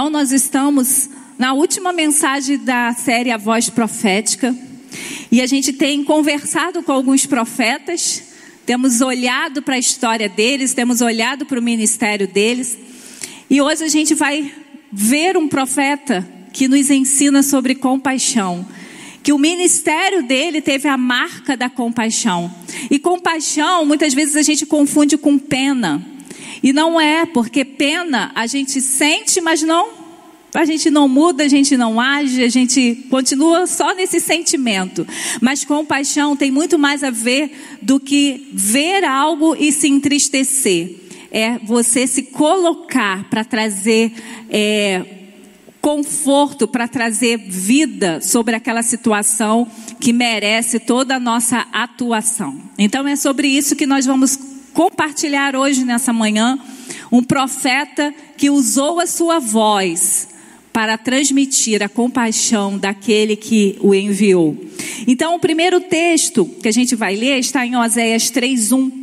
Então, nós estamos na última mensagem da série A Voz Profética e a gente tem conversado com alguns profetas, temos olhado para a história deles, temos olhado para o ministério deles e hoje a gente vai ver um profeta que nos ensina sobre compaixão que o ministério dele teve a marca da compaixão. E compaixão, muitas vezes a gente confunde com pena. E não é, porque pena a gente sente, mas não a gente não muda, a gente não age, a gente continua só nesse sentimento. Mas compaixão tem muito mais a ver do que ver algo e se entristecer. É você se colocar para trazer é, conforto, para trazer vida sobre aquela situação que merece toda a nossa atuação. Então é sobre isso que nós vamos compartilhar hoje nessa manhã. Um profeta que usou a sua voz para transmitir a compaixão daquele que o enviou. Então, o primeiro texto que a gente vai ler está em Oséias 3:1.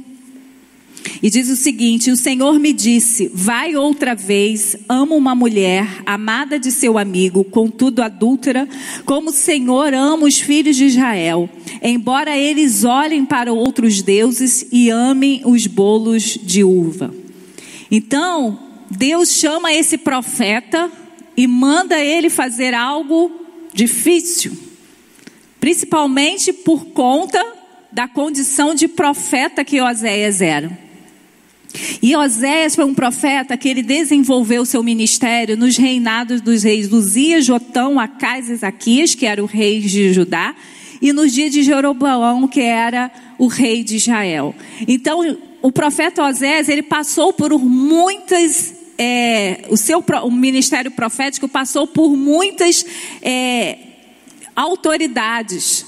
E diz o seguinte: O Senhor me disse: Vai outra vez, amo uma mulher, amada de seu amigo, contudo adúltera, como o Senhor ama os filhos de Israel, embora eles olhem para outros deuses e amem os bolos de uva. Então, Deus chama esse profeta e manda ele fazer algo difícil, principalmente por conta da condição de profeta que Oséias era. E Oséias foi um profeta que ele desenvolveu seu ministério nos reinados dos reis Uzias, Jotão, Acais e Ezaquias, que era o rei de Judá, e nos dias de Jeroboão, que era o rei de Israel. Então, o profeta Oséias, ele passou por muitas é, o seu o ministério profético passou por muitas é, autoridades,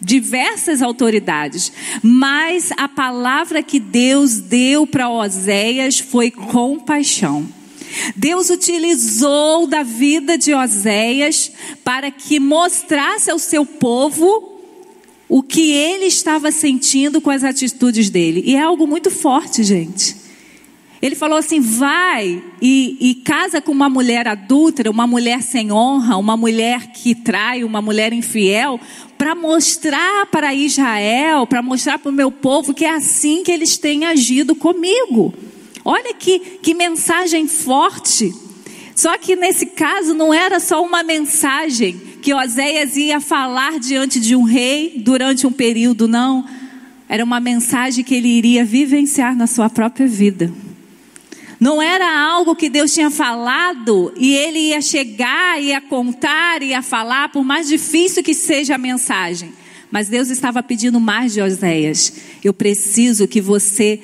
diversas autoridades, mas a palavra que Deus deu para Oséias foi compaixão. Deus utilizou da vida de Oséias para que mostrasse ao seu povo o que ele estava sentindo com as atitudes dele. E é algo muito forte, gente. Ele falou assim: vai e, e, casa com uma mulher adúltera, uma mulher sem honra, uma mulher que trai, uma mulher infiel, para mostrar para Israel, para mostrar para o meu povo que é assim que eles têm agido comigo. Olha que, que mensagem forte. Só que nesse caso não era só uma mensagem que Oséias ia falar diante de um rei durante um período, não. Era uma mensagem que ele iria vivenciar na sua própria vida. Não era algo que Deus tinha falado e ele ia chegar, ia contar, ia falar, por mais difícil que seja a mensagem. Mas Deus estava pedindo mais de Oséias. Eu preciso que você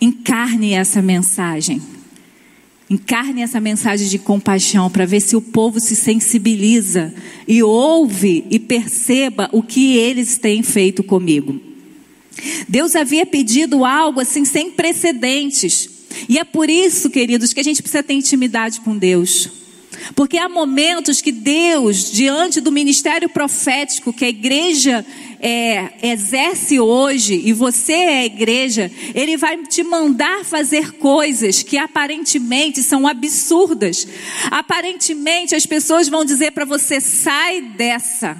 encarne essa mensagem. Encarne essa mensagem de compaixão para ver se o povo se sensibiliza e ouve e perceba o que eles têm feito comigo. Deus havia pedido algo assim sem precedentes. E é por isso, queridos, que a gente precisa ter intimidade com Deus. Porque há momentos que Deus, diante do ministério profético que a igreja é, exerce hoje, e você é a igreja, Ele vai te mandar fazer coisas que aparentemente são absurdas. Aparentemente as pessoas vão dizer para você: sai dessa.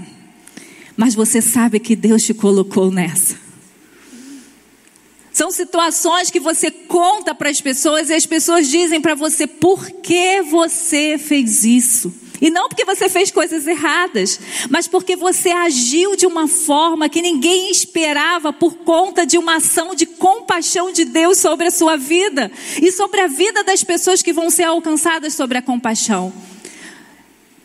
Mas você sabe que Deus te colocou nessa. São situações que você conta para as pessoas e as pessoas dizem para você por que você fez isso. E não porque você fez coisas erradas, mas porque você agiu de uma forma que ninguém esperava por conta de uma ação de compaixão de Deus sobre a sua vida e sobre a vida das pessoas que vão ser alcançadas sobre a compaixão.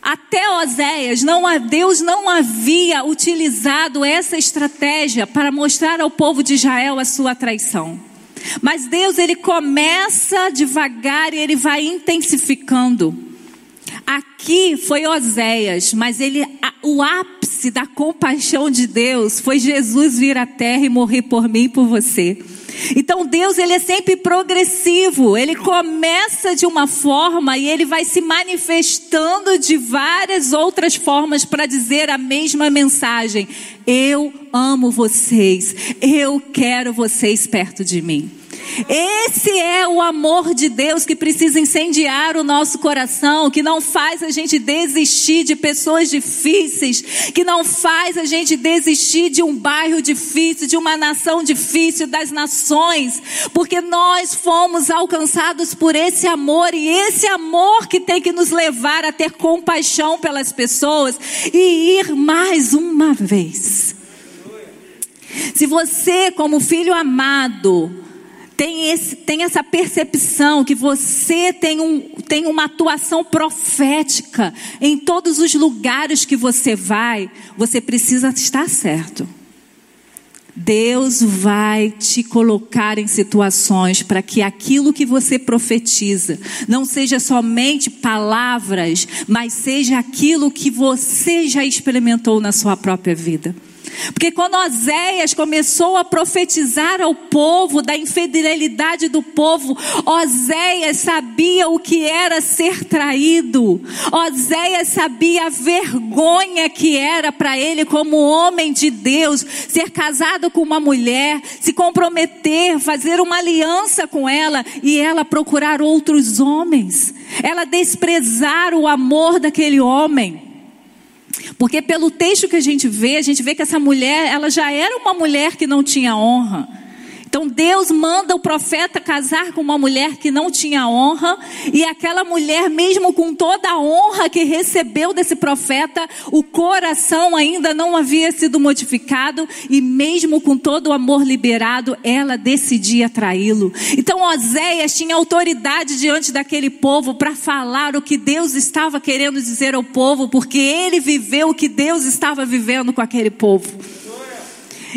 Até Oséias, não, Deus não havia utilizado essa estratégia para mostrar ao povo de Israel a sua traição. Mas Deus, ele começa devagar e ele vai intensificando. Aqui foi Oséias, mas ele, o ápice da compaixão de Deus foi Jesus vir à terra e morrer por mim e por você. Então Deus ele é sempre progressivo. Ele começa de uma forma e ele vai se manifestando de várias outras formas para dizer a mesma mensagem. Eu amo vocês. Eu quero vocês perto de mim. Esse é o amor de Deus que precisa incendiar o nosso coração, que não faz a gente desistir de pessoas difíceis, que não faz a gente desistir de um bairro difícil, de uma nação difícil, das nações, porque nós fomos alcançados por esse amor e esse amor que tem que nos levar a ter compaixão pelas pessoas e ir mais uma vez. Se você, como filho amado, tem, esse, tem essa percepção que você tem, um, tem uma atuação profética em todos os lugares que você vai, você precisa estar certo. Deus vai te colocar em situações para que aquilo que você profetiza não seja somente palavras, mas seja aquilo que você já experimentou na sua própria vida. Porque quando Oséias começou a profetizar ao povo da infidelidade do povo, Oséias sabia o que era ser traído. Oséias sabia a vergonha que era para ele como homem de Deus, ser casado com uma mulher, se comprometer, fazer uma aliança com ela e ela procurar outros homens. Ela desprezar o amor daquele homem. Porque pelo texto que a gente vê, a gente vê que essa mulher, ela já era uma mulher que não tinha honra. Então Deus manda o profeta casar com uma mulher que não tinha honra, e aquela mulher, mesmo com toda a honra que recebeu desse profeta, o coração ainda não havia sido modificado, e mesmo com todo o amor liberado, ela decidia traí-lo. Então Oséias tinha autoridade diante daquele povo para falar o que Deus estava querendo dizer ao povo, porque ele viveu o que Deus estava vivendo com aquele povo.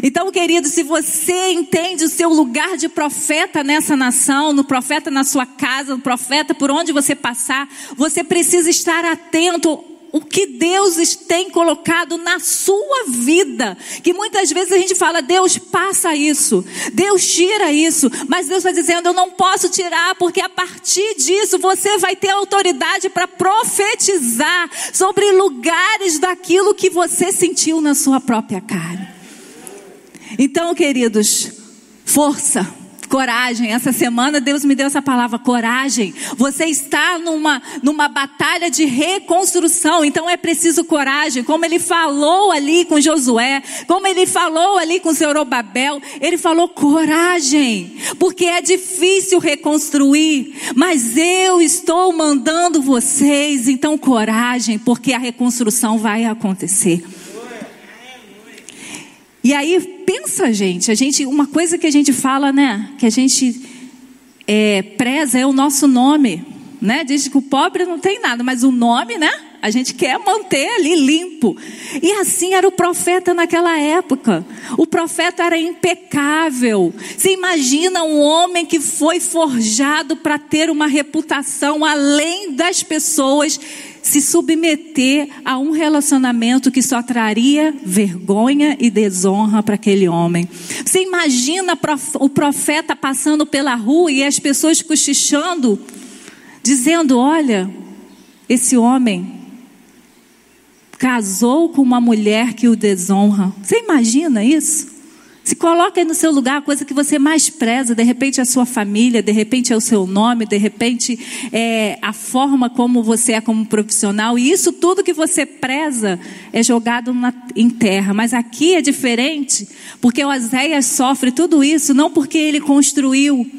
Então, querido, se você entende o seu lugar de profeta nessa nação, no profeta na sua casa, no profeta por onde você passar, você precisa estar atento o que Deus tem colocado na sua vida. Que muitas vezes a gente fala, Deus passa isso, Deus tira isso, mas Deus está dizendo, eu não posso tirar, porque a partir disso você vai ter autoridade para profetizar sobre lugares daquilo que você sentiu na sua própria carne. Então, queridos, força, coragem. Essa semana Deus me deu essa palavra, coragem. Você está numa, numa batalha de reconstrução, então é preciso coragem. Como ele falou ali com Josué, como ele falou ali com Zerobabel, ele falou coragem, porque é difícil reconstruir, mas eu estou mandando vocês, então coragem, porque a reconstrução vai acontecer. E aí, pensa, gente, a gente, uma coisa que a gente fala, né, que a gente é, preza é o nosso nome, né? Diz que o pobre não tem nada, mas o nome, né? A gente quer manter ali limpo. E assim era o profeta naquela época. O profeta era impecável. Você imagina um homem que foi forjado para ter uma reputação além das pessoas se submeter a um relacionamento que só traria vergonha e desonra para aquele homem. Você imagina o profeta passando pela rua e as pessoas cochichando, dizendo: Olha, esse homem casou com uma mulher que o desonra. Você imagina isso? Se coloca aí no seu lugar a coisa que você mais preza, de repente é a sua família, de repente é o seu nome, de repente é a forma como você é como profissional, e isso tudo que você preza é jogado na, em terra. Mas aqui é diferente, porque o Oséias sofre tudo isso não porque ele construiu,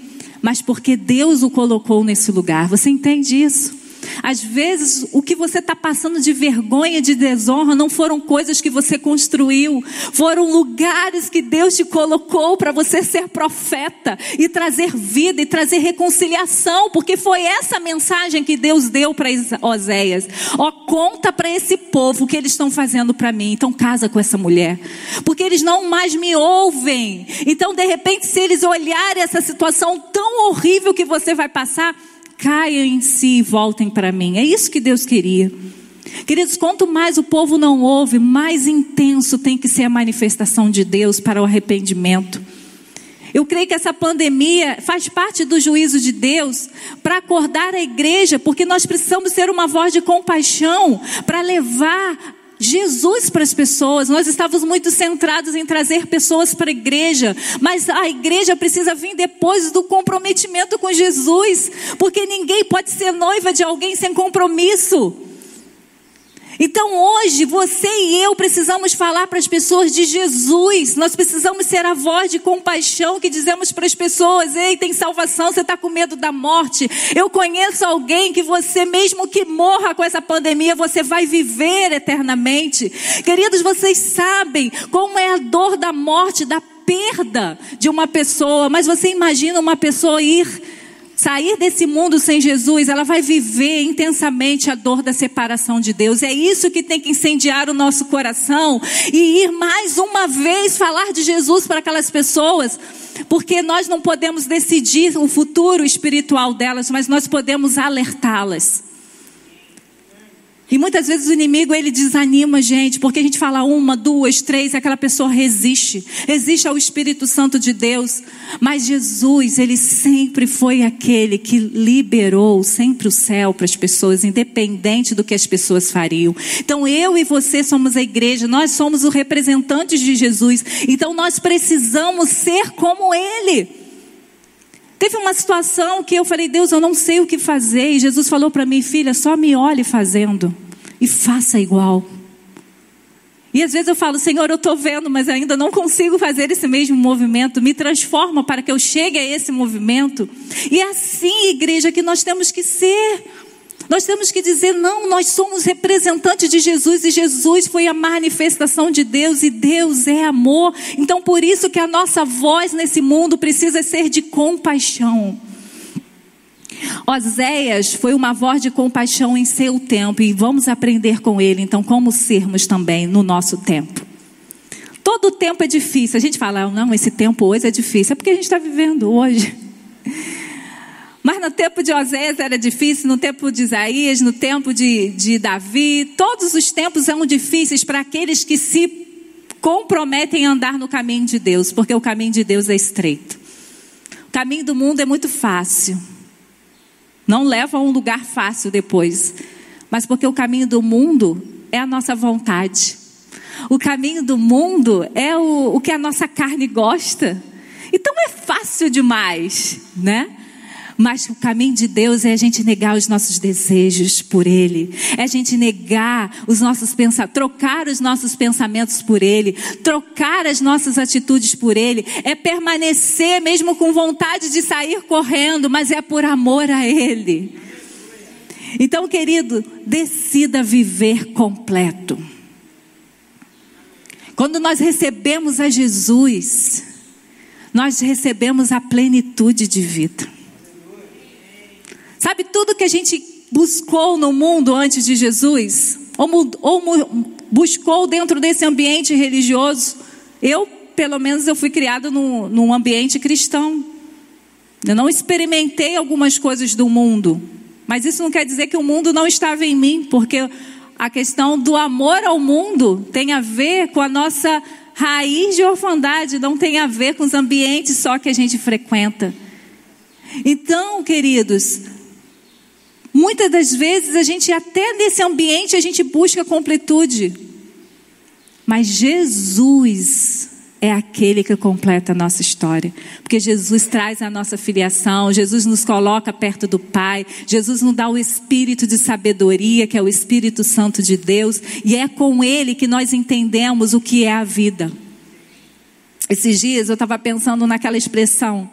mas porque Deus o colocou nesse lugar. Você entende isso? Às vezes, o que você está passando de vergonha, de desonra, não foram coisas que você construiu, foram lugares que Deus te colocou para você ser profeta e trazer vida e trazer reconciliação, porque foi essa mensagem que Deus deu para Oséias. Ó, oh, conta para esse povo o que eles estão fazendo para mim, então casa com essa mulher, porque eles não mais me ouvem. Então, de repente, se eles olharem essa situação tão horrível que você vai passar, caiam em si e voltem para mim. É isso que Deus queria. Queridos, quanto mais o povo não ouve, mais intenso tem que ser a manifestação de Deus para o arrependimento. Eu creio que essa pandemia faz parte do juízo de Deus para acordar a igreja, porque nós precisamos ser uma voz de compaixão para levar Jesus para as pessoas. Nós estávamos muito centrados em trazer pessoas para a igreja, mas a igreja precisa vir depois do comprometimento com Jesus, porque ninguém pode ser noiva de alguém sem compromisso. Então hoje você e eu precisamos falar para as pessoas de Jesus. Nós precisamos ser a voz de compaixão que dizemos para as pessoas: ei, tem salvação, você está com medo da morte. Eu conheço alguém que você, mesmo que morra com essa pandemia, você vai viver eternamente. Queridos, vocês sabem como é a dor da morte, da perda de uma pessoa, mas você imagina uma pessoa ir sair desse mundo sem Jesus, ela vai viver intensamente a dor da separação de Deus. É isso que tem que incendiar o nosso coração e ir mais uma vez falar de Jesus para aquelas pessoas, porque nós não podemos decidir o futuro espiritual delas, mas nós podemos alertá-las. E muitas vezes o inimigo ele desanima a gente, porque a gente fala uma, duas, três, aquela pessoa resiste, resiste ao Espírito Santo de Deus. Mas Jesus, ele sempre foi aquele que liberou sempre o céu para as pessoas, independente do que as pessoas fariam. Então eu e você somos a igreja, nós somos os representantes de Jesus. Então nós precisamos ser como ele. Teve uma situação que eu falei, Deus, eu não sei o que fazer. E Jesus falou para mim, filha, só me olhe fazendo e faça igual. E às vezes eu falo, Senhor, eu estou vendo, mas ainda não consigo fazer esse mesmo movimento. Me transforma para que eu chegue a esse movimento. E é assim, igreja, que nós temos que ser. Nós temos que dizer, não, nós somos representantes de Jesus e Jesus foi a manifestação de Deus e Deus é amor. Então por isso que a nossa voz nesse mundo precisa ser de compaixão. Oséias foi uma voz de compaixão em seu tempo e vamos aprender com ele, então, como sermos também no nosso tempo. Todo tempo é difícil. A gente fala, não, esse tempo hoje é difícil. É porque a gente está vivendo hoje. Mas no tempo de Oséias era difícil, no tempo de Isaías, no tempo de, de Davi, todos os tempos são difíceis para aqueles que se comprometem a andar no caminho de Deus, porque o caminho de Deus é estreito. O caminho do mundo é muito fácil, não leva a um lugar fácil depois, mas porque o caminho do mundo é a nossa vontade. O caminho do mundo é o, o que a nossa carne gosta. Então é fácil demais, né? Mas o caminho de Deus é a gente negar os nossos desejos por Ele, é a gente negar os nossos pensamentos, trocar os nossos pensamentos por Ele, trocar as nossas atitudes por Ele, é permanecer mesmo com vontade de sair correndo, mas é por amor a Ele. Então, querido, decida viver completo. Quando nós recebemos a Jesus, nós recebemos a plenitude de vida. Sabe tudo que a gente buscou no mundo antes de Jesus? Ou, ou buscou dentro desse ambiente religioso? Eu, pelo menos, eu fui criada num, num ambiente cristão. Eu não experimentei algumas coisas do mundo. Mas isso não quer dizer que o mundo não estava em mim, porque a questão do amor ao mundo tem a ver com a nossa raiz de orfandade, não tem a ver com os ambientes só que a gente frequenta. Então, queridos, Muitas das vezes a gente até nesse ambiente a gente busca completude. Mas Jesus é aquele que completa a nossa história. Porque Jesus traz a nossa filiação, Jesus nos coloca perto do Pai, Jesus nos dá o espírito de sabedoria, que é o Espírito Santo de Deus, e é com ele que nós entendemos o que é a vida. Esses dias eu estava pensando naquela expressão.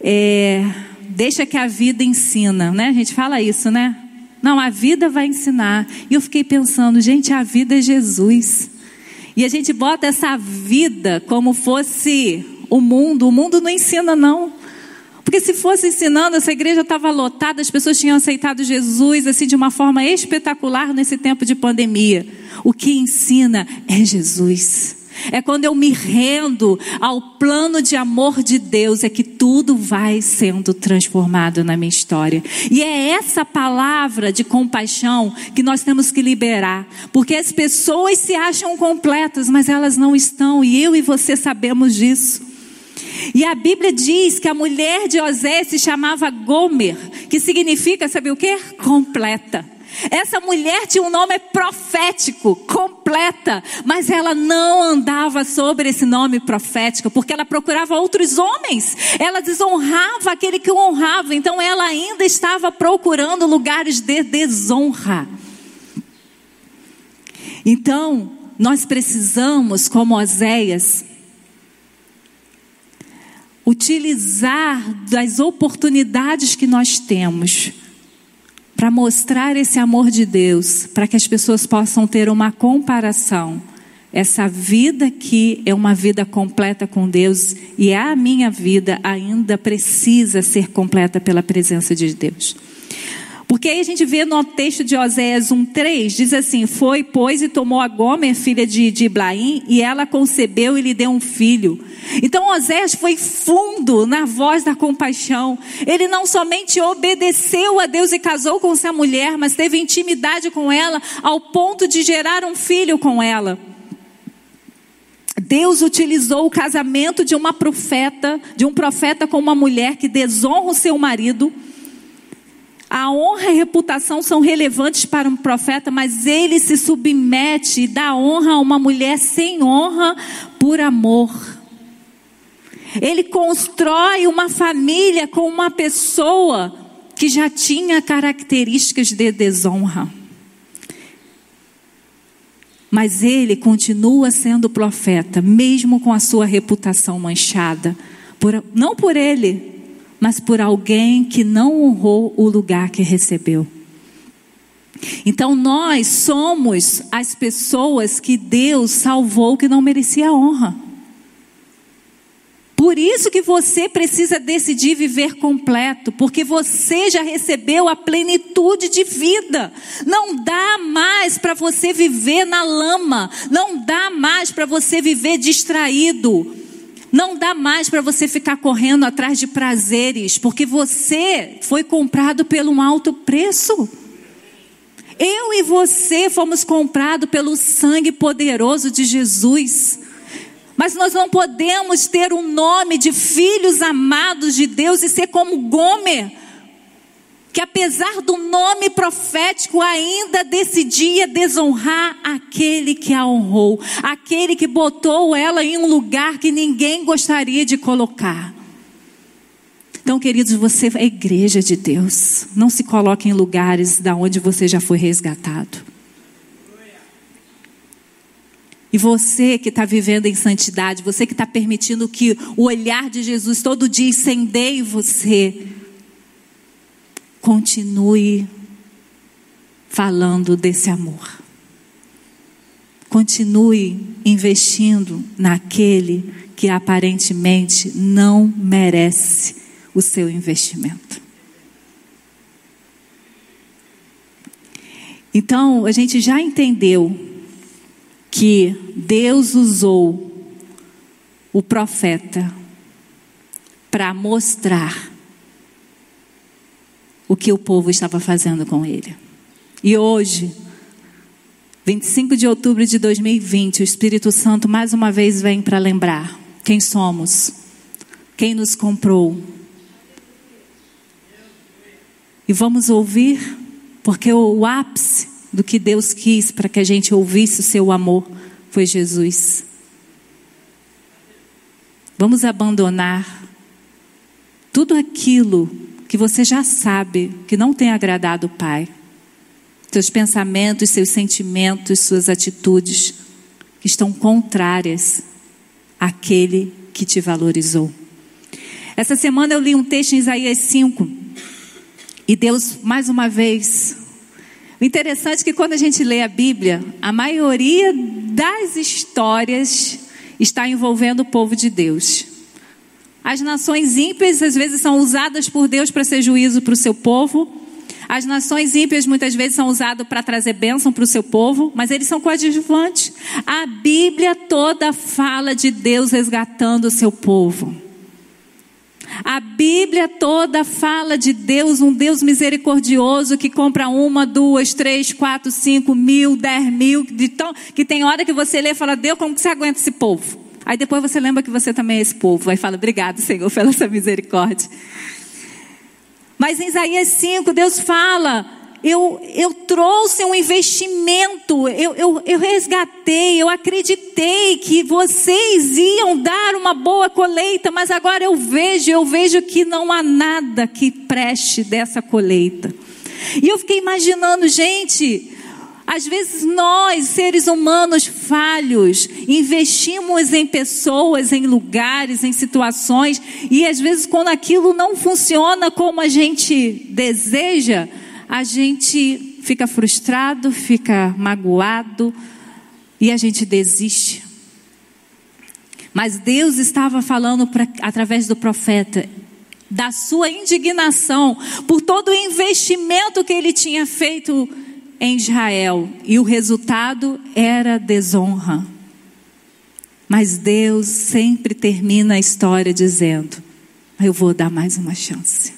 É, deixa que a vida ensina, né? A gente fala isso, né? Não, a vida vai ensinar. E eu fiquei pensando, gente, a vida é Jesus. E a gente bota essa vida como fosse o mundo. O mundo não ensina, não. Porque se fosse ensinando, essa igreja estava lotada, as pessoas tinham aceitado Jesus assim de uma forma espetacular nesse tempo de pandemia. O que ensina é Jesus. É quando eu me rendo ao plano de amor de Deus, é que tudo vai sendo transformado na minha história. E é essa palavra de compaixão que nós temos que liberar. Porque as pessoas se acham completas, mas elas não estão. E eu e você sabemos disso. E a Bíblia diz que a mulher de Osé se chamava Gomer, que significa, sabe o que? Completa. Essa mulher tinha um nome profético, completa, mas ela não andava sobre esse nome profético, porque ela procurava outros homens. Ela desonrava aquele que o honrava, então ela ainda estava procurando lugares de desonra. Então, nós precisamos, como Oséias, utilizar das oportunidades que nós temos para mostrar esse amor de Deus, para que as pessoas possam ter uma comparação. Essa vida aqui é uma vida completa com Deus e a minha vida ainda precisa ser completa pela presença de Deus. Porque aí a gente vê no texto de Oséias 1,3, diz assim: Foi, pois, e tomou a Gomer, filha de, de Iblaim, e ela concebeu e lhe deu um filho. Então Oséias foi fundo na voz da compaixão. Ele não somente obedeceu a Deus e casou com essa mulher, mas teve intimidade com ela ao ponto de gerar um filho com ela. Deus utilizou o casamento de uma profeta, de um profeta com uma mulher que desonra o seu marido a honra e a reputação são relevantes para um profeta, mas ele se submete e dá honra a uma mulher sem honra por amor. Ele constrói uma família com uma pessoa que já tinha características de desonra. Mas ele continua sendo profeta, mesmo com a sua reputação manchada. Por, não por ele, mas por alguém que não honrou o lugar que recebeu. Então nós somos as pessoas que Deus salvou que não merecia honra. Por isso que você precisa decidir viver completo, porque você já recebeu a plenitude de vida. Não dá mais para você viver na lama, não dá mais para você viver distraído. Não dá mais para você ficar correndo atrás de prazeres, porque você foi comprado pelo um alto preço. Eu e você fomos comprados pelo sangue poderoso de Jesus. Mas nós não podemos ter um nome de filhos amados de Deus e ser como Gomer, que apesar do nome profético ainda decidia desonrar aquele que a honrou, aquele que botou ela em um lugar que ninguém gostaria de colocar. Então, queridos, você é igreja de Deus. Não se coloque em lugares da onde você já foi resgatado. E você que está vivendo em santidade, você que está permitindo que o olhar de Jesus todo dia incendeie você, continue falando desse amor. Continue investindo naquele que aparentemente não merece o seu investimento. Então, a gente já entendeu que Deus usou o profeta para mostrar o que o povo estava fazendo com ele. E hoje, 25 de outubro de 2020, o Espírito Santo mais uma vez vem para lembrar quem somos, quem nos comprou. E vamos ouvir, porque o ápice do que Deus quis para que a gente ouvisse o seu amor foi Jesus. Vamos abandonar tudo aquilo que você já sabe que não tem agradado o Pai. Seus pensamentos, seus sentimentos, suas atitudes que estão contrárias àquele que te valorizou. Essa semana eu li um texto em Isaías 5 e Deus, mais uma vez, o interessante é que quando a gente lê a Bíblia, a maioria das histórias está envolvendo o povo de Deus. As nações ímpias às vezes são usadas por Deus para ser juízo para o seu povo. As nações ímpias muitas vezes são usadas para trazer bênção para o seu povo, mas eles são coadjuvantes. A Bíblia toda fala de Deus resgatando o seu povo. A Bíblia toda fala de Deus, um Deus misericordioso que compra uma, duas, três, quatro, cinco mil, dez mil, de tão, que tem hora que você lê e fala, Deus, como que você aguenta esse povo? Aí depois você lembra que você também é esse povo. Aí fala, obrigado, Senhor, pela sua misericórdia. Mas em Isaías 5, Deus fala eu, eu trouxe um investimento, eu, eu, eu resgatei, eu acreditei que vocês iam dar uma boa colheita, mas agora eu vejo, eu vejo que não há nada que preste dessa colheita. E eu fiquei imaginando, gente, às vezes nós, seres humanos falhos, investimos em pessoas, em lugares, em situações, e às vezes quando aquilo não funciona como a gente deseja, a gente fica frustrado, fica magoado e a gente desiste. Mas Deus estava falando pra, através do profeta da sua indignação por todo o investimento que ele tinha feito em Israel e o resultado era desonra. Mas Deus sempre termina a história dizendo: Eu vou dar mais uma chance.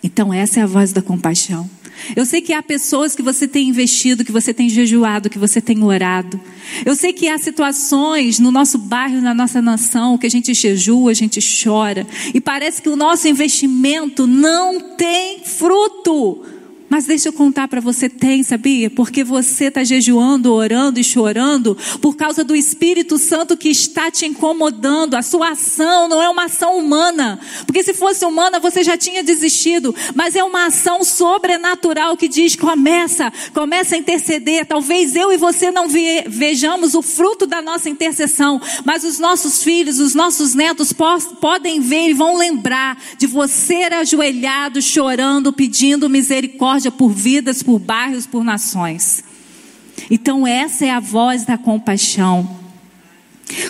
Então, essa é a voz da compaixão. Eu sei que há pessoas que você tem investido, que você tem jejuado, que você tem orado. Eu sei que há situações no nosso bairro, na nossa nação, que a gente jejua, a gente chora. E parece que o nosso investimento não tem fruto. Mas deixa eu contar para você, tem, sabia? Porque você está jejuando, orando e chorando por causa do Espírito Santo que está te incomodando. A sua ação não é uma ação humana. Porque se fosse humana, você já tinha desistido. Mas é uma ação sobrenatural que diz: começa, começa a interceder. Talvez eu e você não vejamos o fruto da nossa intercessão, mas os nossos filhos, os nossos netos podem ver e vão lembrar de você ajoelhado, chorando, pedindo misericórdia misericórdia por vidas, por bairros, por nações. Então, essa é a voz da compaixão.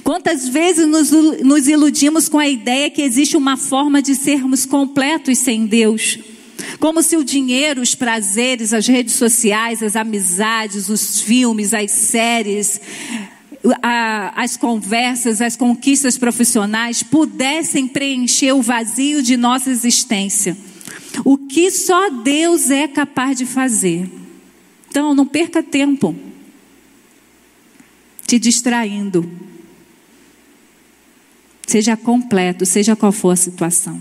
Quantas vezes nos, nos iludimos com a ideia que existe uma forma de sermos completos sem Deus? Como se o dinheiro, os prazeres, as redes sociais, as amizades, os filmes, as séries, a, as conversas, as conquistas profissionais pudessem preencher o vazio de nossa existência o que só Deus é capaz de fazer. Então, não perca tempo te distraindo. Seja completo, seja qual for a situação.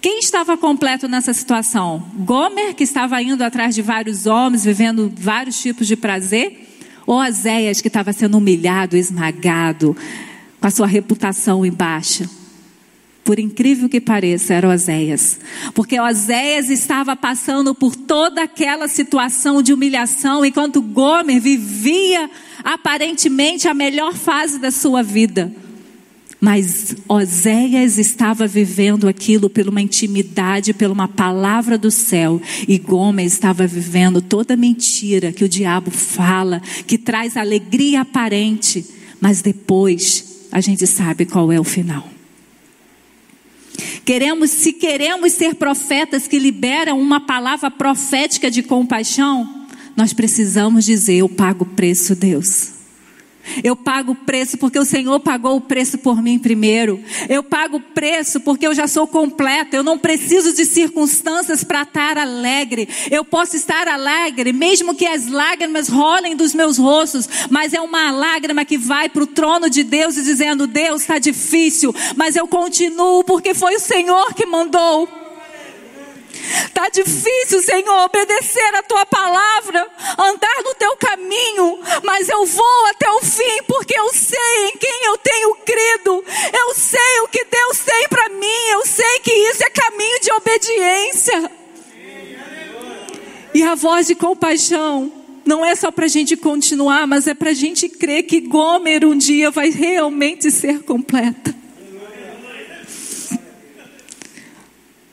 Quem estava completo nessa situação? Gomer, que estava indo atrás de vários homens, vivendo vários tipos de prazer? Ou Azéias, que estava sendo humilhado, esmagado, com a sua reputação em baixa? Por incrível que pareça, era Oséias. Porque Oséias estava passando por toda aquela situação de humilhação, enquanto Gomer vivia aparentemente a melhor fase da sua vida. Mas Oséias estava vivendo aquilo por uma intimidade, por uma palavra do céu. E Gomer estava vivendo toda mentira que o diabo fala, que traz alegria aparente. Mas depois a gente sabe qual é o final. Queremos, se queremos ser profetas que liberam uma palavra profética de compaixão, nós precisamos dizer: Eu pago o preço, Deus. Eu pago o preço porque o Senhor pagou o preço por mim primeiro. Eu pago o preço porque eu já sou completa. Eu não preciso de circunstâncias para estar alegre. Eu posso estar alegre, mesmo que as lágrimas rolem dos meus rostos, mas é uma lágrima que vai para o trono de Deus e dizendo: Deus está difícil, mas eu continuo porque foi o Senhor que mandou. Está difícil, Senhor, obedecer a tua palavra, andar no teu caminho, mas eu vou até o fim, porque eu sei em quem eu tenho crido, eu sei o que Deus tem para mim, eu sei que isso é caminho de obediência. E a voz de compaixão não é só para a gente continuar, mas é para a gente crer que Gomer um dia vai realmente ser completa.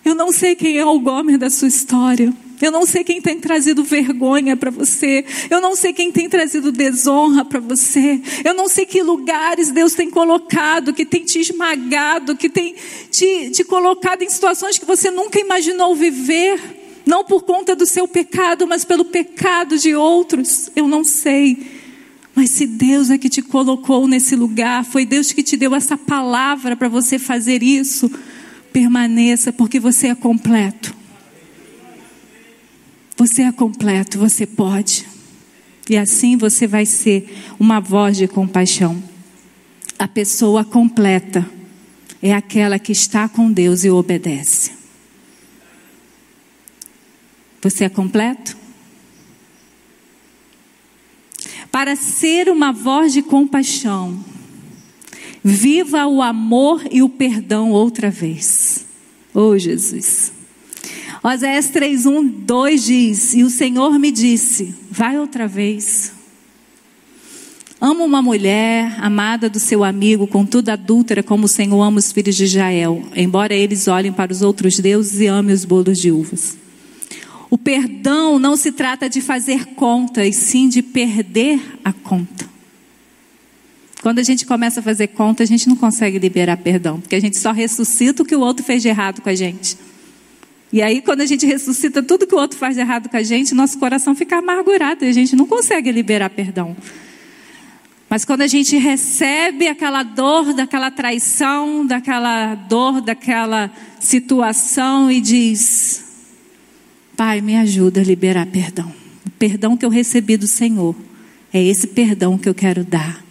Eu não sei quem é o Gomer da sua história. Eu não sei quem tem trazido vergonha para você. Eu não sei quem tem trazido desonra para você. Eu não sei que lugares Deus tem colocado, que tem te esmagado, que tem te, te colocado em situações que você nunca imaginou viver. Não por conta do seu pecado, mas pelo pecado de outros. Eu não sei. Mas se Deus é que te colocou nesse lugar, foi Deus que te deu essa palavra para você fazer isso permaneça, porque você é completo. Você é completo, você pode. E assim você vai ser uma voz de compaixão. A pessoa completa é aquela que está com Deus e obedece. Você é completo? Para ser uma voz de compaixão, viva o amor e o perdão outra vez. Oh, Jesus. Oséias 3:1, 2 diz: E o Senhor me disse: Vai outra vez. Ama uma mulher amada do seu amigo, contudo adúltera, como o Senhor ama os filhos de Israel, embora eles olhem para os outros deuses e amem os bolos de uvas. O perdão não se trata de fazer conta, e sim de perder a conta. Quando a gente começa a fazer conta, a gente não consegue liberar perdão, porque a gente só ressuscita o que o outro fez de errado com a gente. E aí, quando a gente ressuscita tudo que o outro faz de errado com a gente, nosso coração fica amargurado e a gente não consegue liberar perdão. Mas quando a gente recebe aquela dor daquela traição, daquela dor daquela situação e diz: Pai, me ajuda a liberar perdão. O perdão que eu recebi do Senhor é esse perdão que eu quero dar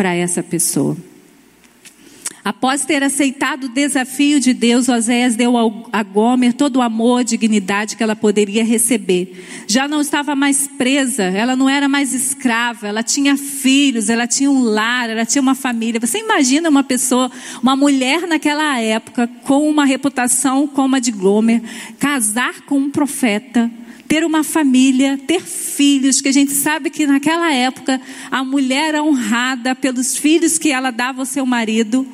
para essa pessoa. Após ter aceitado o desafio de Deus, Oséias deu a Gomer todo o amor, dignidade que ela poderia receber. Já não estava mais presa, ela não era mais escrava, ela tinha filhos, ela tinha um lar, ela tinha uma família. Você imagina uma pessoa, uma mulher naquela época, com uma reputação como a de Gomer, casar com um profeta, ter uma família, ter filhos, que a gente sabe que naquela época a mulher era honrada pelos filhos que ela dava ao seu marido.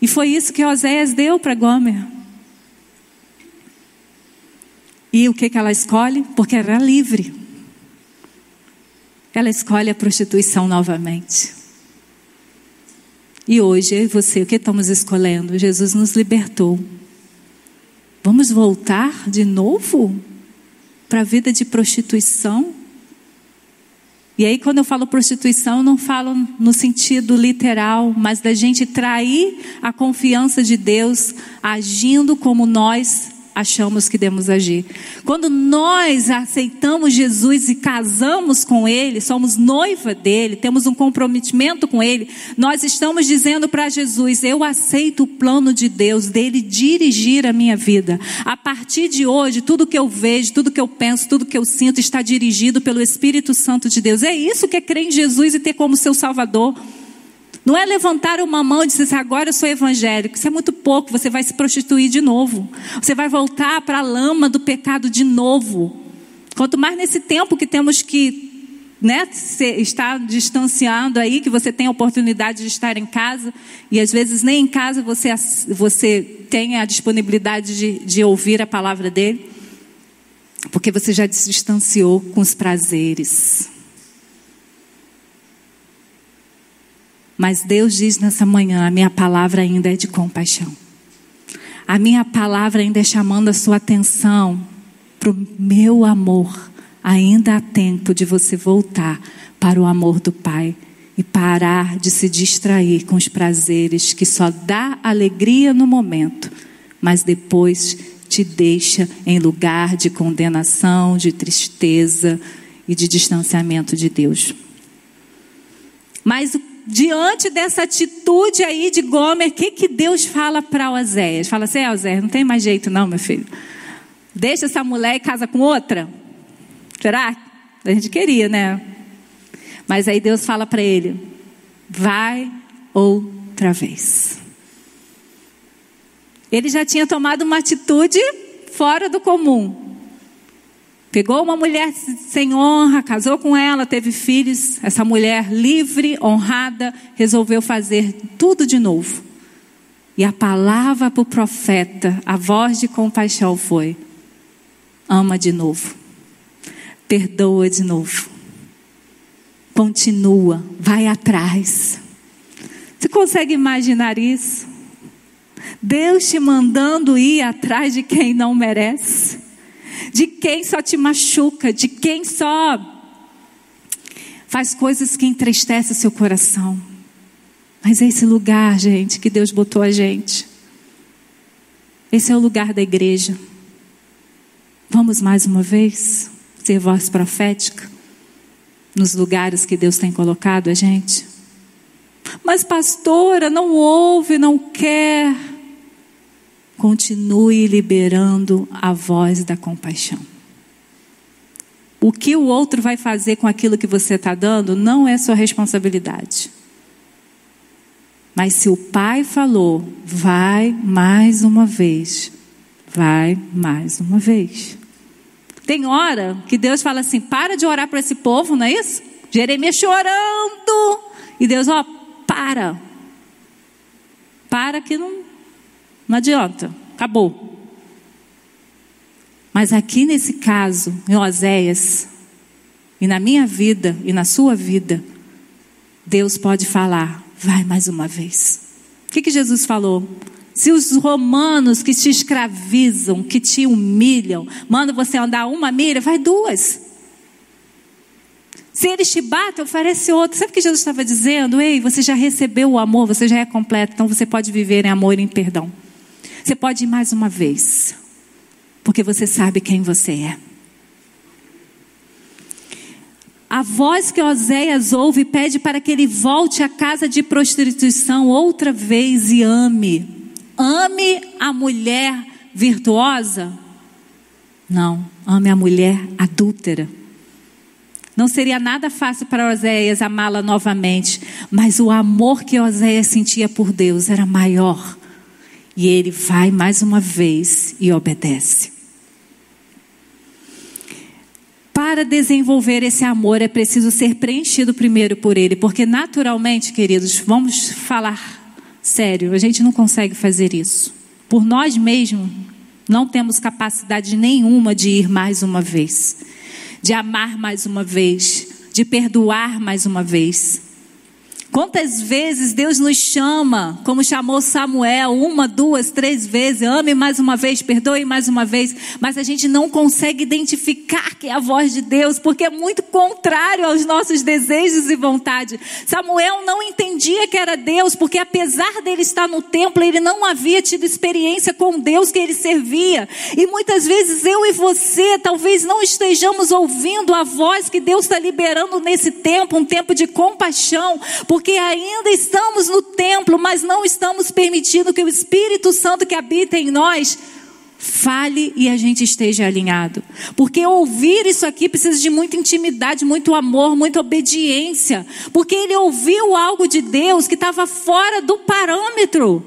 E foi isso que Oséias deu para Gomer. E o que, que ela escolhe? Porque era livre. Ela escolhe a prostituição novamente. E hoje, eu e você, o que estamos escolhendo? Jesus nos libertou. Vamos voltar de novo para a vida de prostituição? E aí, quando eu falo prostituição, eu não falo no sentido literal, mas da gente trair a confiança de Deus agindo como nós achamos que devemos agir. Quando nós aceitamos Jesus e casamos com Ele, somos noiva dele, temos um comprometimento com Ele, nós estamos dizendo para Jesus: Eu aceito o plano de Deus, dele dirigir a minha vida. A partir de hoje, tudo que eu vejo, tudo que eu penso, tudo que eu sinto está dirigido pelo Espírito Santo de Deus. É isso que é crer em Jesus e ter como seu Salvador. Não é levantar uma mão e dizer assim, agora eu sou evangélico. Isso é muito pouco, você vai se prostituir de novo. Você vai voltar para a lama do pecado de novo. Quanto mais nesse tempo que temos que né, estar distanciando aí, que você tem a oportunidade de estar em casa, e às vezes nem em casa você, você tem a disponibilidade de, de ouvir a palavra dele, porque você já se distanciou com os prazeres. Mas Deus diz nessa manhã: a minha palavra ainda é de compaixão. A minha palavra ainda é chamando a sua atenção para o meu amor. Ainda há tempo de você voltar para o amor do Pai e parar de se distrair com os prazeres que só dá alegria no momento, mas depois te deixa em lugar de condenação, de tristeza e de distanciamento de Deus. Mas o diante dessa atitude aí de Gomer, o que, que Deus fala para Oséias? Fala assim, é, Oséias, não tem mais jeito não, meu filho. Deixa essa mulher e casa com outra? Será? A gente queria, né? Mas aí Deus fala para ele, vai outra vez. Ele já tinha tomado uma atitude fora do comum. Pegou uma mulher sem honra, casou com ela, teve filhos. Essa mulher livre, honrada, resolveu fazer tudo de novo. E a palavra para o profeta, a voz de compaixão foi: ama de novo, perdoa de novo, continua, vai atrás. Você consegue imaginar isso? Deus te mandando ir atrás de quem não merece de quem só te machuca, de quem só faz coisas que entristecem seu coração. Mas é esse lugar, gente, que Deus botou a gente. Esse é o lugar da igreja. Vamos mais uma vez ser voz profética nos lugares que Deus tem colocado a gente. Mas pastora, não ouve, não quer. Continue liberando a voz da compaixão. O que o outro vai fazer com aquilo que você está dando não é sua responsabilidade. Mas se o pai falou, vai mais uma vez, vai mais uma vez. Tem hora que Deus fala assim: para de orar para esse povo, não é isso? Jeremias chorando. E Deus, ó, para. Para que não, não adianta. Acabou. Mas aqui nesse caso, em Oséias, e na minha vida e na sua vida, Deus pode falar: vai mais uma vez. O que, que Jesus falou? Se os romanos que te escravizam, que te humilham, mandam você andar uma milha, vai duas. Se eles te batem, oferece outro. Sabe o que Jesus estava dizendo? Ei, você já recebeu o amor, você já é completo, então você pode viver em amor e em perdão. Você pode ir mais uma vez, porque você sabe quem você é. A voz que Oséias ouve pede para que ele volte à casa de prostituição outra vez e ame ame a mulher virtuosa? Não, ame a mulher adúltera. Não seria nada fácil para Oséias amá-la novamente, mas o amor que Oséias sentia por Deus era maior. E ele vai mais uma vez e obedece. Para desenvolver esse amor é preciso ser preenchido primeiro por ele, porque naturalmente, queridos, vamos falar Sério, a gente não consegue fazer isso. Por nós mesmos, não temos capacidade nenhuma de ir mais uma vez, de amar mais uma vez, de perdoar mais uma vez. Quantas vezes Deus nos chama, como chamou Samuel, uma, duas, três vezes, ame mais uma vez, perdoe mais uma vez, mas a gente não consegue identificar que é a voz de Deus, porque é muito contrário aos nossos desejos e vontade. Samuel não entendia que era Deus, porque apesar dele estar no templo, ele não havia tido experiência com Deus que ele servia. E muitas vezes eu e você talvez não estejamos ouvindo a voz que Deus está liberando nesse tempo, um tempo de compaixão, porque porque ainda estamos no templo, mas não estamos permitindo que o Espírito Santo que habita em nós fale e a gente esteja alinhado. Porque ouvir isso aqui precisa de muita intimidade, muito amor, muita obediência. Porque ele ouviu algo de Deus que estava fora do parâmetro.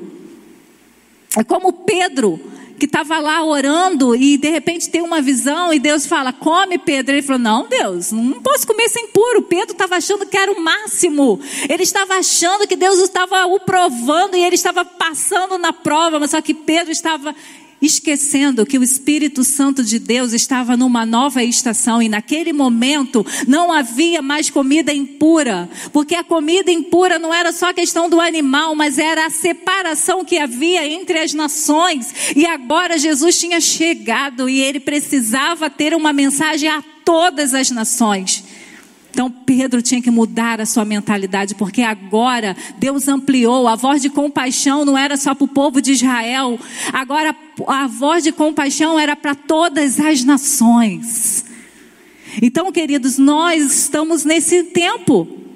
É como Pedro que estava lá orando e de repente tem uma visão e Deus fala: Come, Pedro. Ele falou: Não, Deus, não posso comer sem puro. Pedro estava achando que era o máximo. Ele estava achando que Deus estava o provando e ele estava passando na prova, mas só que Pedro estava esquecendo que o Espírito Santo de Deus estava numa nova estação e naquele momento não havia mais comida impura, porque a comida impura não era só a questão do animal, mas era a separação que havia entre as nações. E agora Jesus tinha chegado e ele precisava ter uma mensagem a todas as nações. Então Pedro tinha que mudar a sua mentalidade, porque agora Deus ampliou. A voz de compaixão não era só para o povo de Israel, agora a voz de compaixão era para todas as nações. Então, queridos, nós estamos nesse tempo.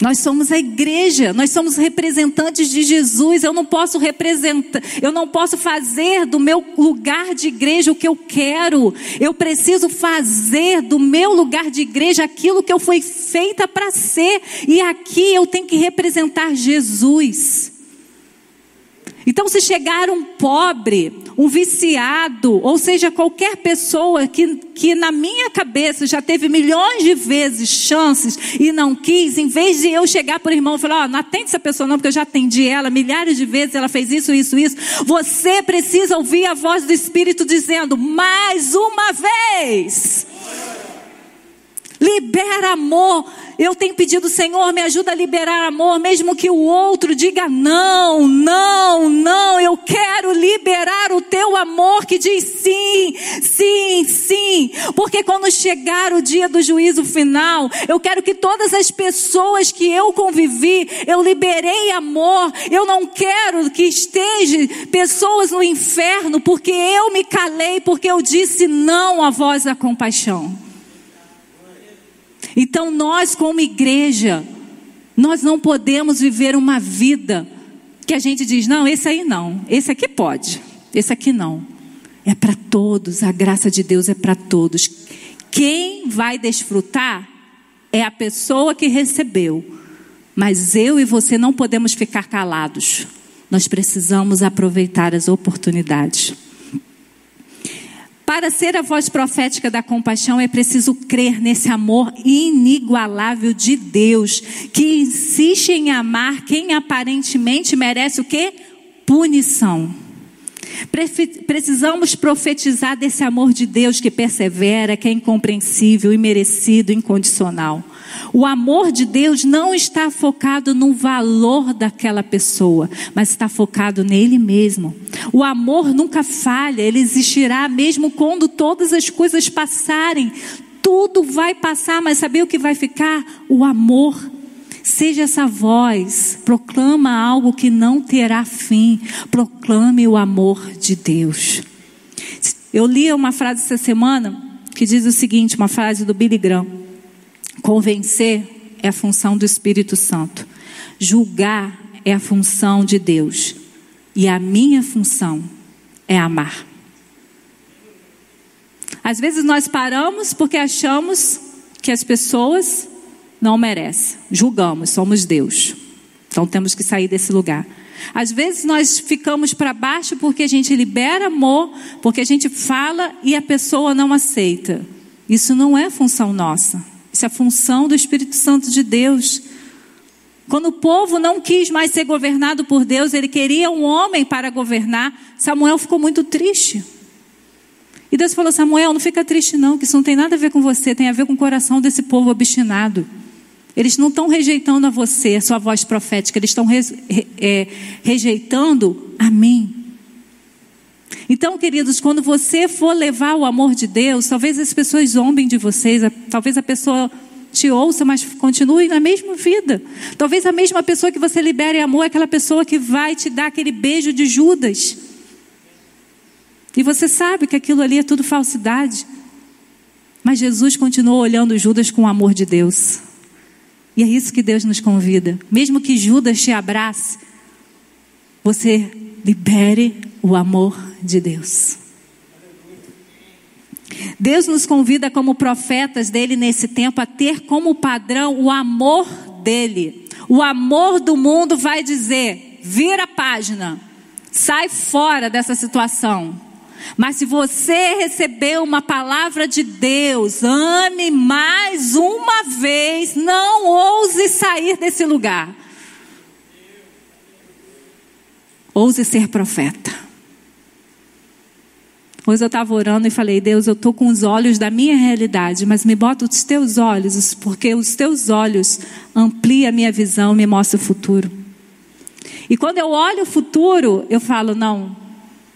Nós somos a igreja, nós somos representantes de Jesus. Eu não posso representar, eu não posso fazer do meu lugar de igreja o que eu quero. Eu preciso fazer do meu lugar de igreja aquilo que eu fui feita para ser. E aqui eu tenho que representar Jesus. Então, se chegar um pobre, um viciado, ou seja, qualquer pessoa que, que na minha cabeça já teve milhões de vezes chances e não quis, em vez de eu chegar para o irmão e falar: oh, não atende essa pessoa não, porque eu já atendi ela milhares de vezes, ela fez isso, isso, isso. Você precisa ouvir a voz do Espírito dizendo: mais uma vez. Libera amor. Eu tenho pedido, Senhor, me ajuda a liberar amor, mesmo que o outro diga não, não, não. Eu quero liberar o teu amor que diz sim, sim, sim. Porque quando chegar o dia do juízo final, eu quero que todas as pessoas que eu convivi, eu liberei amor. Eu não quero que estejam pessoas no inferno porque eu me calei, porque eu disse não à voz da compaixão. Então nós, como igreja, nós não podemos viver uma vida que a gente diz, não, esse aí não, esse aqui pode. Esse aqui não. É para todos, a graça de Deus é para todos. Quem vai desfrutar é a pessoa que recebeu. Mas eu e você não podemos ficar calados. Nós precisamos aproveitar as oportunidades. Para ser a voz profética da compaixão é preciso crer nesse amor inigualável de Deus, que insiste em amar quem aparentemente merece o quê? Punição. Precisamos profetizar desse amor de Deus que persevera, que é incompreensível, imerecido, incondicional. O amor de Deus não está focado no valor daquela pessoa, mas está focado nele mesmo. O amor nunca falha, ele existirá mesmo quando todas as coisas passarem. Tudo vai passar, mas saber o que vai ficar? O amor. Seja essa voz, proclama algo que não terá fim. Proclame o amor de Deus. Eu li uma frase essa semana que diz o seguinte, uma frase do Billy Graham. Convencer é a função do Espírito Santo. Julgar é a função de Deus. E a minha função é amar. Às vezes nós paramos porque achamos que as pessoas não merecem. Julgamos, somos Deus. Então temos que sair desse lugar. Às vezes nós ficamos para baixo porque a gente libera amor, porque a gente fala e a pessoa não aceita. Isso não é função nossa. Isso é função do Espírito Santo de Deus. Quando o povo não quis mais ser governado por Deus, ele queria um homem para governar, Samuel ficou muito triste. E Deus falou: Samuel, não fica triste, não, que isso não tem nada a ver com você, tem a ver com o coração desse povo obstinado. Eles não estão rejeitando a você, a sua voz profética, eles estão re, é, rejeitando a mim. Então, queridos, quando você for levar o amor de Deus, talvez as pessoas zombem de vocês, talvez a pessoa te ouça, mas continue na mesma vida. Talvez a mesma pessoa que você libere amor é aquela pessoa que vai te dar aquele beijo de Judas. E você sabe que aquilo ali é tudo falsidade. Mas Jesus continuou olhando Judas com o amor de Deus. E é isso que Deus nos convida. Mesmo que Judas te abrace, você libere o amor de Deus. Deus nos convida como profetas dele nesse tempo a ter como padrão o amor dele. O amor do mundo vai dizer: vira a página, sai fora dessa situação. Mas se você recebeu uma palavra de Deus, ame mais uma vez, não ouse sair desse lugar. Ouse ser profeta. Hoje eu estava orando e falei, Deus, eu estou com os olhos da minha realidade, mas me bota os teus olhos, porque os teus olhos ampliam a minha visão, me mostra o futuro. E quando eu olho o futuro, eu falo, não,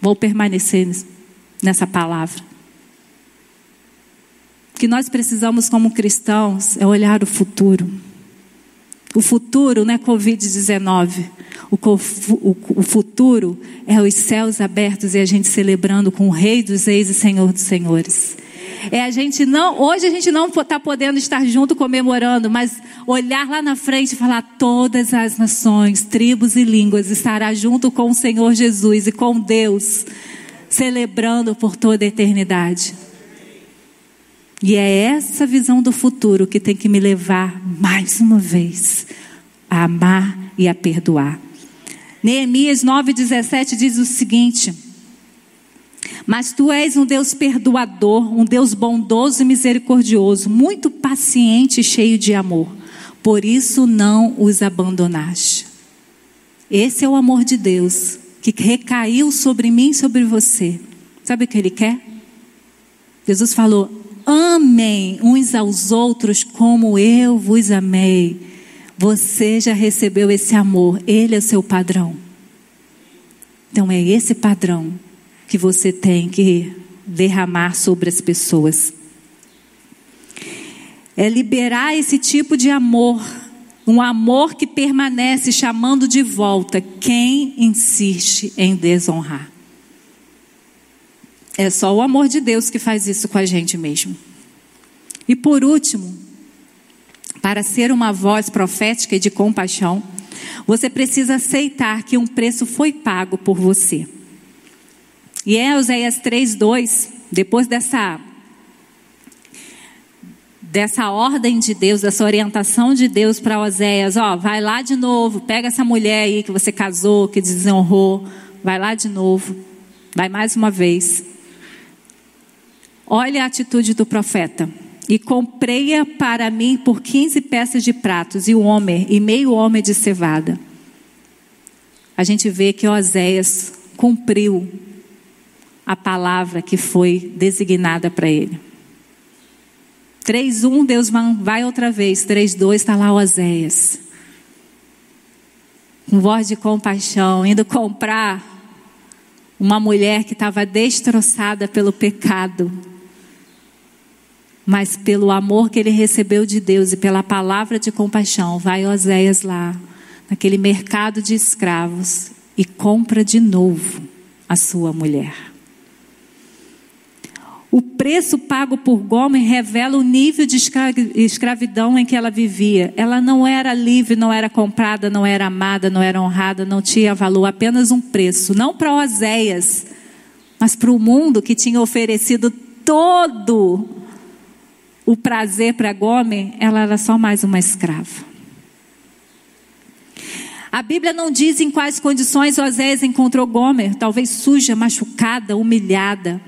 vou permanecer nessa palavra. O que nós precisamos como cristãos é olhar o futuro. O futuro não é Covid-19. O, o, futuro é os céus abertos e a gente celebrando com o Rei dos Reis e Senhor dos Senhores. É a gente não, hoje a gente não está podendo estar junto comemorando, mas olhar lá na frente e falar: todas as nações, tribos e línguas estará junto com o Senhor Jesus e com Deus, celebrando por toda a eternidade. E é essa visão do futuro que tem que me levar, mais uma vez, a amar e a perdoar. Neemias 9,17 diz o seguinte: Mas tu és um Deus perdoador, um Deus bondoso e misericordioso, muito paciente e cheio de amor. Por isso não os abandonaste. Esse é o amor de Deus que recaiu sobre mim e sobre você. Sabe o que ele quer? Jesus falou: Amem uns aos outros como eu vos amei. Você já recebeu esse amor, ele é seu padrão. Então é esse padrão que você tem que derramar sobre as pessoas. É liberar esse tipo de amor, um amor que permanece chamando de volta quem insiste em desonrar. É só o amor de Deus que faz isso com a gente mesmo. E por último, para ser uma voz profética e de compaixão, você precisa aceitar que um preço foi pago por você. E em Oséias 3:2, depois dessa dessa ordem de Deus, dessa orientação de Deus para Oséias, ó, vai lá de novo, pega essa mulher aí que você casou, que desonrou, vai lá de novo, vai mais uma vez. Olha a atitude do profeta. E comprei-a para mim por 15 peças de pratos e um homem e meio homem de cevada. A gente vê que Oséias cumpriu a palavra que foi designada para ele. 3.1, Deus vai outra vez. 3.2 está lá Oséias. Com voz de compaixão, indo comprar uma mulher que estava destroçada pelo pecado. Mas pelo amor que ele recebeu de Deus e pela palavra de compaixão, vai Oséias lá, naquele mercado de escravos, e compra de novo a sua mulher. O preço pago por Gomer revela o nível de escravidão em que ela vivia. Ela não era livre, não era comprada, não era amada, não era honrada, não tinha valor, apenas um preço. Não para Oséias, mas para o mundo que tinha oferecido todo o prazer para Gomer, ela era só mais uma escrava. A Bíblia não diz em quais condições Oséias encontrou Gomer, talvez suja, machucada, humilhada.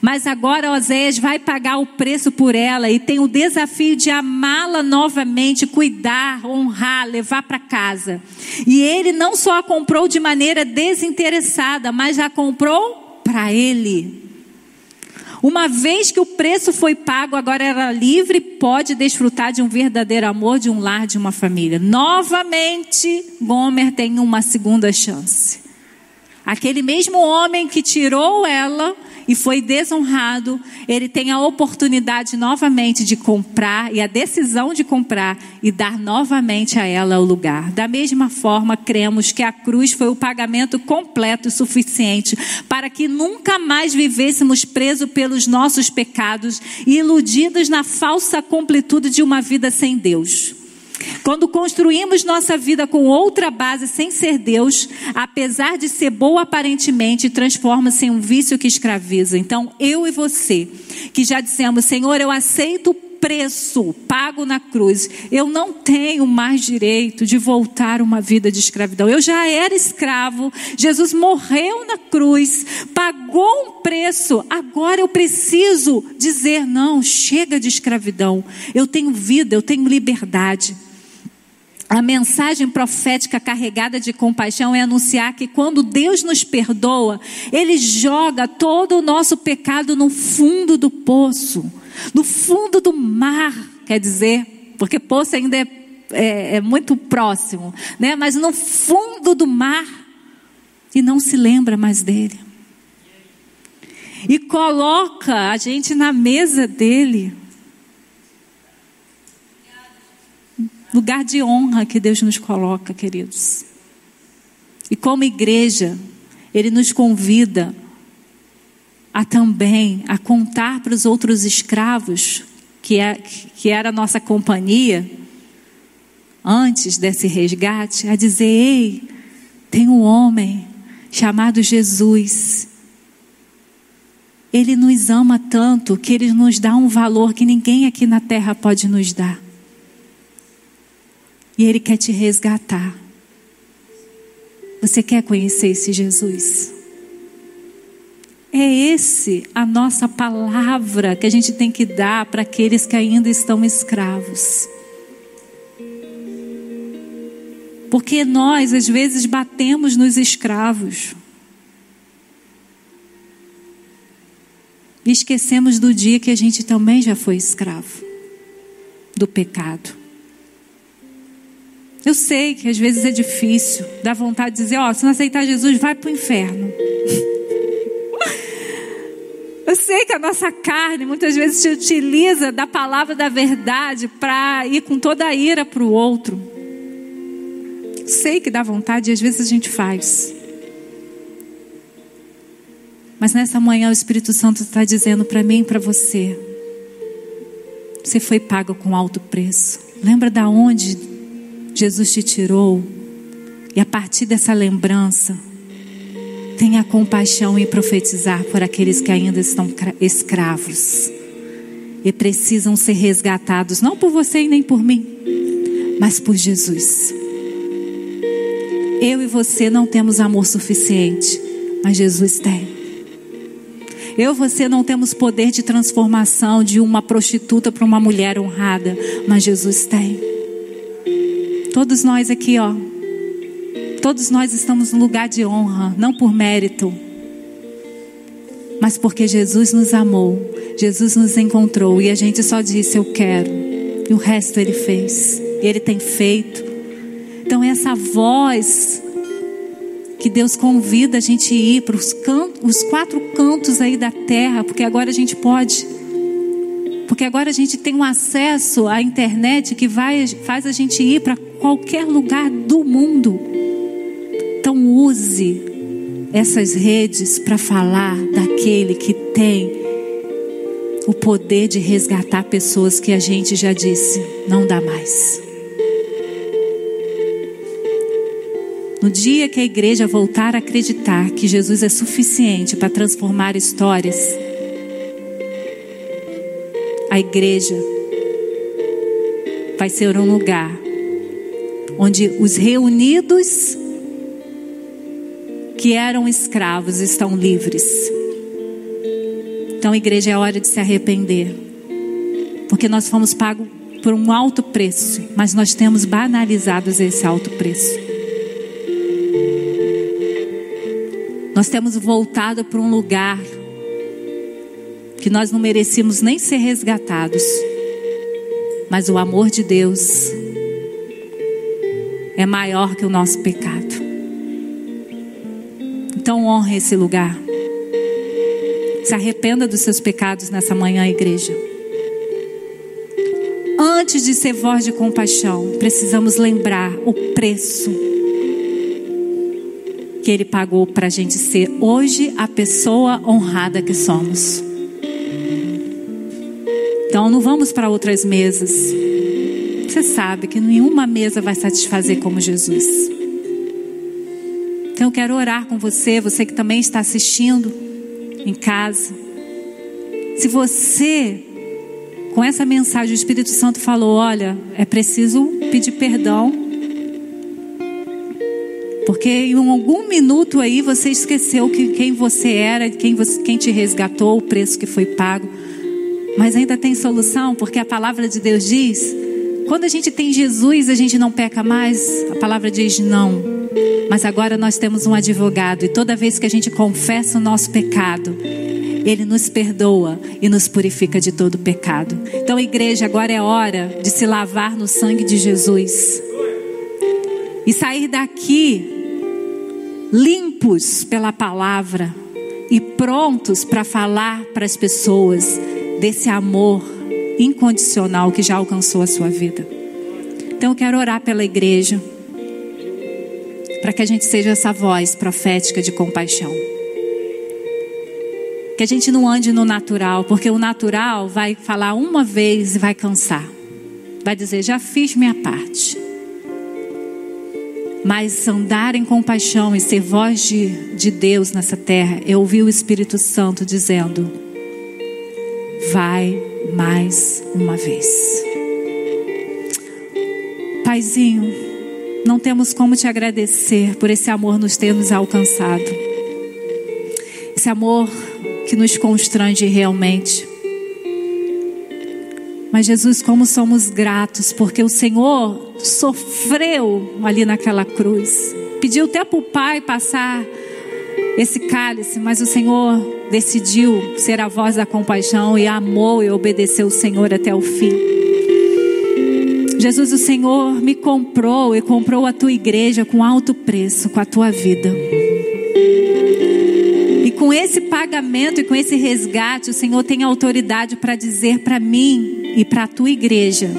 Mas agora Oséias vai pagar o preço por ela e tem o desafio de amá-la novamente, cuidar, honrar, levar para casa. E ele não só a comprou de maneira desinteressada, mas a comprou para ele. Uma vez que o preço foi pago, agora era livre, pode desfrutar de um verdadeiro amor, de um lar, de uma família. Novamente, Gomer tem uma segunda chance. Aquele mesmo homem que tirou ela e foi desonrado, ele tem a oportunidade novamente de comprar e a decisão de comprar e dar novamente a ela o lugar. Da mesma forma, cremos que a cruz foi o pagamento completo e suficiente para que nunca mais vivêssemos presos pelos nossos pecados e iludidos na falsa completude de uma vida sem Deus. Quando construímos nossa vida com outra base sem ser Deus, apesar de ser boa aparentemente, transforma-se em um vício que escraviza. Então, eu e você, que já dissemos, Senhor, eu aceito o preço pago na cruz, eu não tenho mais direito de voltar uma vida de escravidão. Eu já era escravo, Jesus morreu na cruz, pagou um preço, agora eu preciso dizer: não, chega de escravidão, eu tenho vida, eu tenho liberdade. A mensagem profética carregada de compaixão é anunciar que quando Deus nos perdoa, Ele joga todo o nosso pecado no fundo do poço, no fundo do mar, quer dizer, porque poço ainda é, é, é muito próximo, né? mas no fundo do mar, e não se lembra mais dele. E coloca a gente na mesa dele. Lugar de honra que Deus nos coloca, queridos. E como igreja, Ele nos convida a também a contar para os outros escravos que, é, que era a nossa companhia antes desse resgate, a dizer: ei, tem um homem chamado Jesus. Ele nos ama tanto que ele nos dá um valor que ninguém aqui na terra pode nos dar. E Ele quer te resgatar. Você quer conhecer esse Jesus? É esse a nossa palavra que a gente tem que dar para aqueles que ainda estão escravos. Porque nós, às vezes, batemos nos escravos. E esquecemos do dia que a gente também já foi escravo do pecado. Eu sei que às vezes é difícil, dá vontade de dizer: Ó, oh, se não aceitar Jesus, vai para o inferno. Eu sei que a nossa carne muitas vezes se utiliza da palavra da verdade para ir com toda a ira para o outro. Sei que dá vontade e às vezes a gente faz. Mas nessa manhã o Espírito Santo está dizendo para mim e para você: você foi pago com alto preço. Lembra da onde Jesus te tirou. E a partir dessa lembrança, Tenha compaixão em profetizar por aqueles que ainda estão escravos e precisam ser resgatados, não por você e nem por mim, mas por Jesus. Eu e você não temos amor suficiente, mas Jesus tem. Eu e você não temos poder de transformação de uma prostituta para uma mulher honrada, mas Jesus tem. Todos nós aqui, ó, todos nós estamos no lugar de honra, não por mérito, mas porque Jesus nos amou, Jesus nos encontrou e a gente só disse eu quero, e o resto ele fez, e ele tem feito. Então, essa voz que Deus convida a gente a ir para os, os quatro cantos aí da terra, porque agora a gente pode. Porque agora a gente tem um acesso à internet que vai, faz a gente ir para qualquer lugar do mundo. Então use essas redes para falar daquele que tem o poder de resgatar pessoas que a gente já disse, não dá mais. No dia que a igreja voltar a acreditar que Jesus é suficiente para transformar histórias, a igreja vai ser um lugar onde os reunidos que eram escravos estão livres. Então, igreja, é hora de se arrepender, porque nós fomos pagos por um alto preço, mas nós temos banalizado esse alto preço. Nós temos voltado para um lugar que nós não merecíamos nem ser resgatados. Mas o amor de Deus é maior que o nosso pecado. Então honre esse lugar. Se arrependa dos seus pecados nessa manhã, igreja. Antes de ser voz de compaixão, precisamos lembrar o preço que Ele pagou para a gente ser hoje a pessoa honrada que somos. Então não vamos para outras mesas. Você sabe que nenhuma mesa vai satisfazer como Jesus. Então eu quero orar com você, você que também está assistindo em casa. Se você, com essa mensagem, o Espírito Santo falou: olha, é preciso pedir perdão porque em algum minuto aí você esqueceu que quem você era, quem, você, quem te resgatou, o preço que foi pago. Mas ainda tem solução, porque a palavra de Deus diz: quando a gente tem Jesus, a gente não peca mais. A palavra diz não. Mas agora nós temos um advogado, e toda vez que a gente confessa o nosso pecado, ele nos perdoa e nos purifica de todo pecado. Então, igreja, agora é hora de se lavar no sangue de Jesus e sair daqui limpos pela palavra e prontos para falar para as pessoas desse amor incondicional que já alcançou a sua vida. Então eu quero orar pela igreja para que a gente seja essa voz profética de compaixão. Que a gente não ande no natural, porque o natural vai falar uma vez e vai cansar. Vai dizer: já fiz minha parte. Mas andar em compaixão e ser voz de, de Deus nessa terra, eu ouvi o Espírito Santo dizendo: vai mais uma vez. Paizinho, não temos como te agradecer por esse amor nos ter nos alcançado. Esse amor que nos constrange realmente. Mas Jesus, como somos gratos, porque o Senhor sofreu ali naquela cruz. Pediu até para o Pai passar esse cálice, mas o Senhor decidiu ser a voz da compaixão e amou e obedeceu o Senhor até o fim. Jesus, o Senhor me comprou e comprou a tua igreja com alto preço, com a tua vida. E com esse pagamento e com esse resgate, o Senhor tem autoridade para dizer para mim e para a tua igreja.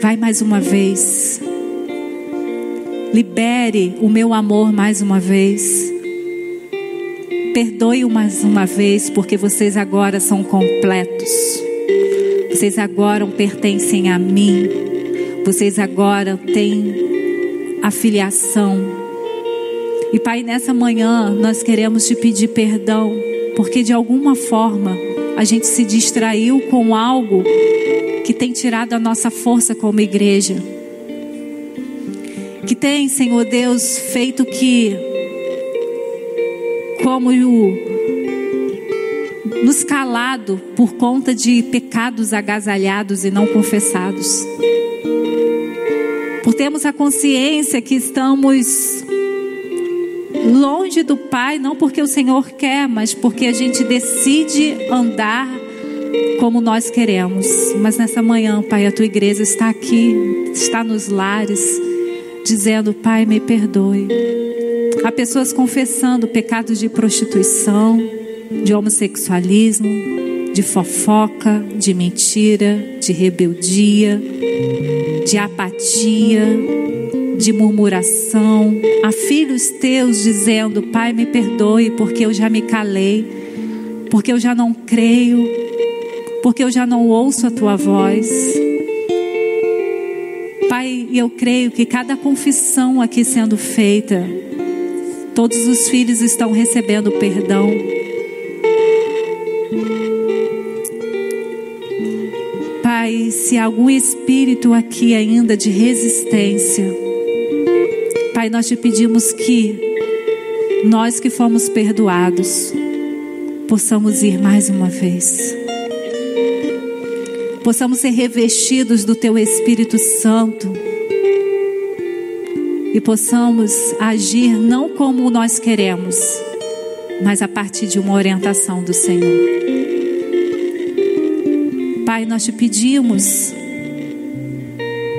Vai mais uma vez. Libere o meu amor mais uma vez. Perdoe mais uma vez, porque vocês agora são completos. Vocês agora pertencem a mim. Vocês agora têm a filiação. E Pai, nessa manhã nós queremos te pedir perdão, porque de alguma forma a gente se distraiu com algo que tem tirado a nossa força como igreja. Que tem, Senhor Deus, feito que, como o, nos calado por conta de pecados agasalhados e não confessados. Por termos a consciência que estamos longe do Pai, não porque o Senhor quer, mas porque a gente decide andar como nós queremos. Mas nessa manhã, Pai, a tua igreja está aqui, está nos lares, dizendo: Pai, me perdoe. Há pessoas confessando pecados de prostituição, de homossexualismo, de fofoca, de mentira, de rebeldia, de apatia de murmuração, a filhos teus dizendo: Pai, me perdoe porque eu já me calei, porque eu já não creio, porque eu já não ouço a tua voz. Pai, eu creio que cada confissão aqui sendo feita, todos os filhos estão recebendo perdão. Pai, se algum espírito aqui ainda de resistência, Pai, nós te pedimos que nós que fomos perdoados possamos ir mais uma vez. Possamos ser revestidos do teu Espírito Santo e possamos agir não como nós queremos, mas a partir de uma orientação do Senhor. Pai, nós te pedimos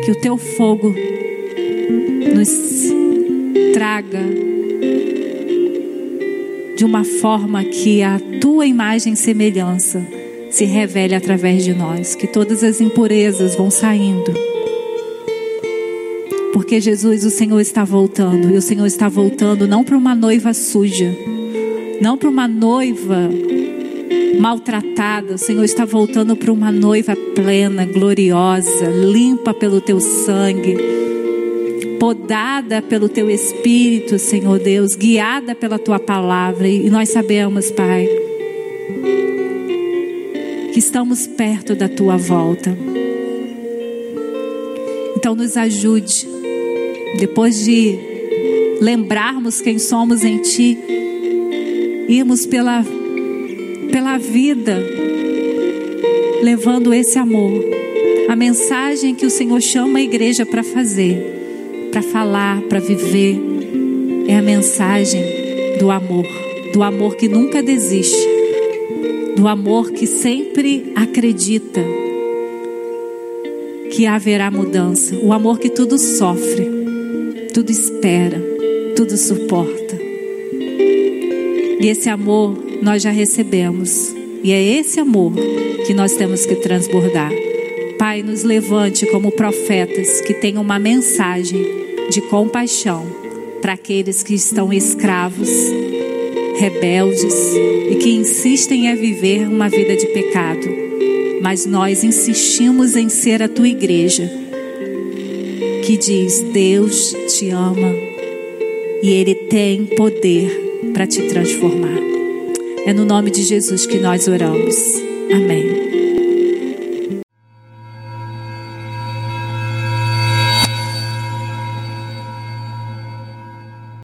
que o teu fogo nos traga de uma forma que a tua imagem e semelhança se revele através de nós, que todas as impurezas vão saindo. Porque Jesus, o Senhor está voltando, e o Senhor está voltando não para uma noiva suja, não para uma noiva maltratada, o Senhor está voltando para uma noiva plena, gloriosa, limpa pelo teu sangue podada pelo teu espírito, Senhor Deus, guiada pela tua palavra. E nós sabemos, Pai, que estamos perto da tua volta. Então, nos ajude, depois de lembrarmos quem somos em Ti, irmos pela, pela vida, levando esse amor, a mensagem que o Senhor chama a igreja para fazer para falar, para viver, é a mensagem do amor, do amor que nunca desiste, do amor que sempre acredita que haverá mudança, o amor que tudo sofre, tudo espera, tudo suporta. E esse amor nós já recebemos, e é esse amor que nós temos que transbordar. Pai, nos levante como profetas que tenham uma mensagem de compaixão para aqueles que estão escravos, rebeldes e que insistem em viver uma vida de pecado. Mas nós insistimos em ser a tua igreja, que diz: Deus te ama e Ele tem poder para te transformar. É no nome de Jesus que nós oramos. Amém.